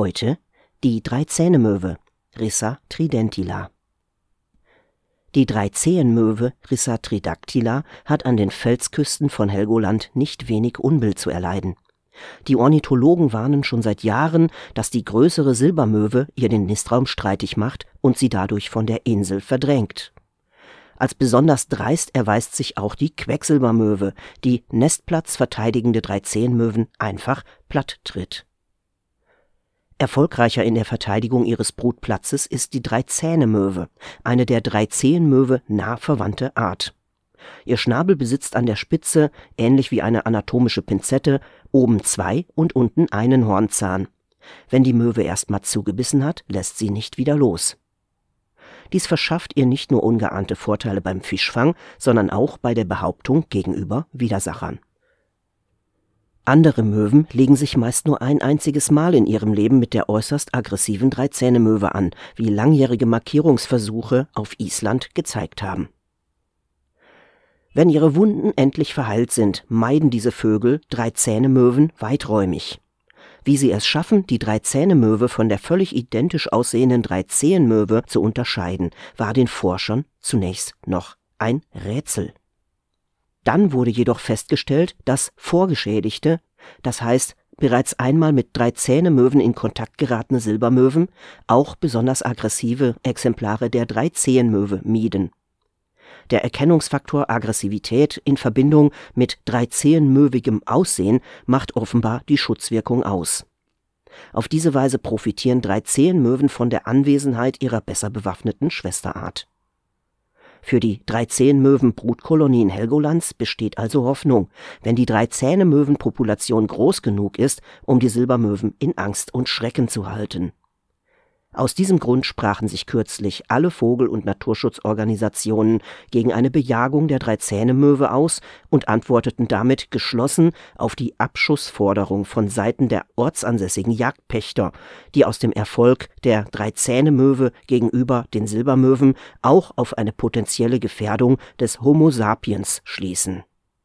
Heute die Dreizähnemöwe Rissa tridentila. Die Dreizehenmöwe Rissa tridactyla hat an den Felsküsten von Helgoland nicht wenig Unbill zu erleiden. Die Ornithologen warnen schon seit Jahren, dass die größere Silbermöwe ihr den Nistraum streitig macht und sie dadurch von der Insel verdrängt. Als besonders dreist erweist sich auch die Quecksilbermöwe, die Nestplatz verteidigende Dreizehenmöwen einfach platt tritt. Erfolgreicher in der Verteidigung ihres Brutplatzes ist die Dreizähnemöwe, eine der Dreizehenmöwe nah verwandte Art. Ihr Schnabel besitzt an der Spitze, ähnlich wie eine anatomische Pinzette, oben zwei und unten einen Hornzahn. Wenn die Möwe erstmal zugebissen hat, lässt sie nicht wieder los. Dies verschafft ihr nicht nur ungeahnte Vorteile beim Fischfang, sondern auch bei der Behauptung gegenüber Widersachern. Andere Möwen legen sich meist nur ein einziges Mal in ihrem Leben mit der äußerst aggressiven Dreizähnemöwe an, wie langjährige Markierungsversuche auf Island gezeigt haben. Wenn ihre Wunden endlich verheilt sind, meiden diese Vögel Dreizähnemöwen weiträumig. Wie sie es schaffen, die Dreizähnemöwe von der völlig identisch aussehenden Dreizehenmöwe zu unterscheiden, war den Forschern zunächst noch ein Rätsel. Dann wurde jedoch festgestellt, dass vorgeschädigte, das heißt bereits einmal mit Dreizähnemöwen in Kontakt geratene Silbermöwen auch besonders aggressive Exemplare der Dreizehenmöwe mieden. Der Erkennungsfaktor Aggressivität in Verbindung mit dreizehenmöwigem Aussehen macht offenbar die Schutzwirkung aus. Auf diese Weise profitieren Dreizehenmöwen von der Anwesenheit ihrer besser bewaffneten Schwesterart. Für die Dreizehenmöwen-Brutkolonie in Helgoland besteht also Hoffnung, wenn die Dreizähnemöwen-Population groß genug ist, um die Silbermöwen in Angst und Schrecken zu halten aus diesem Grund sprachen sich kürzlich alle Vogel- und Naturschutzorganisationen gegen eine Bejagung der Dreizähnemöwe aus und antworteten damit geschlossen auf die Abschussforderung von Seiten der ortsansässigen Jagdpächter, die aus dem Erfolg der Dreizähnemöwe gegenüber den Silbermöwen auch auf eine potenzielle Gefährdung des Homo sapiens schließen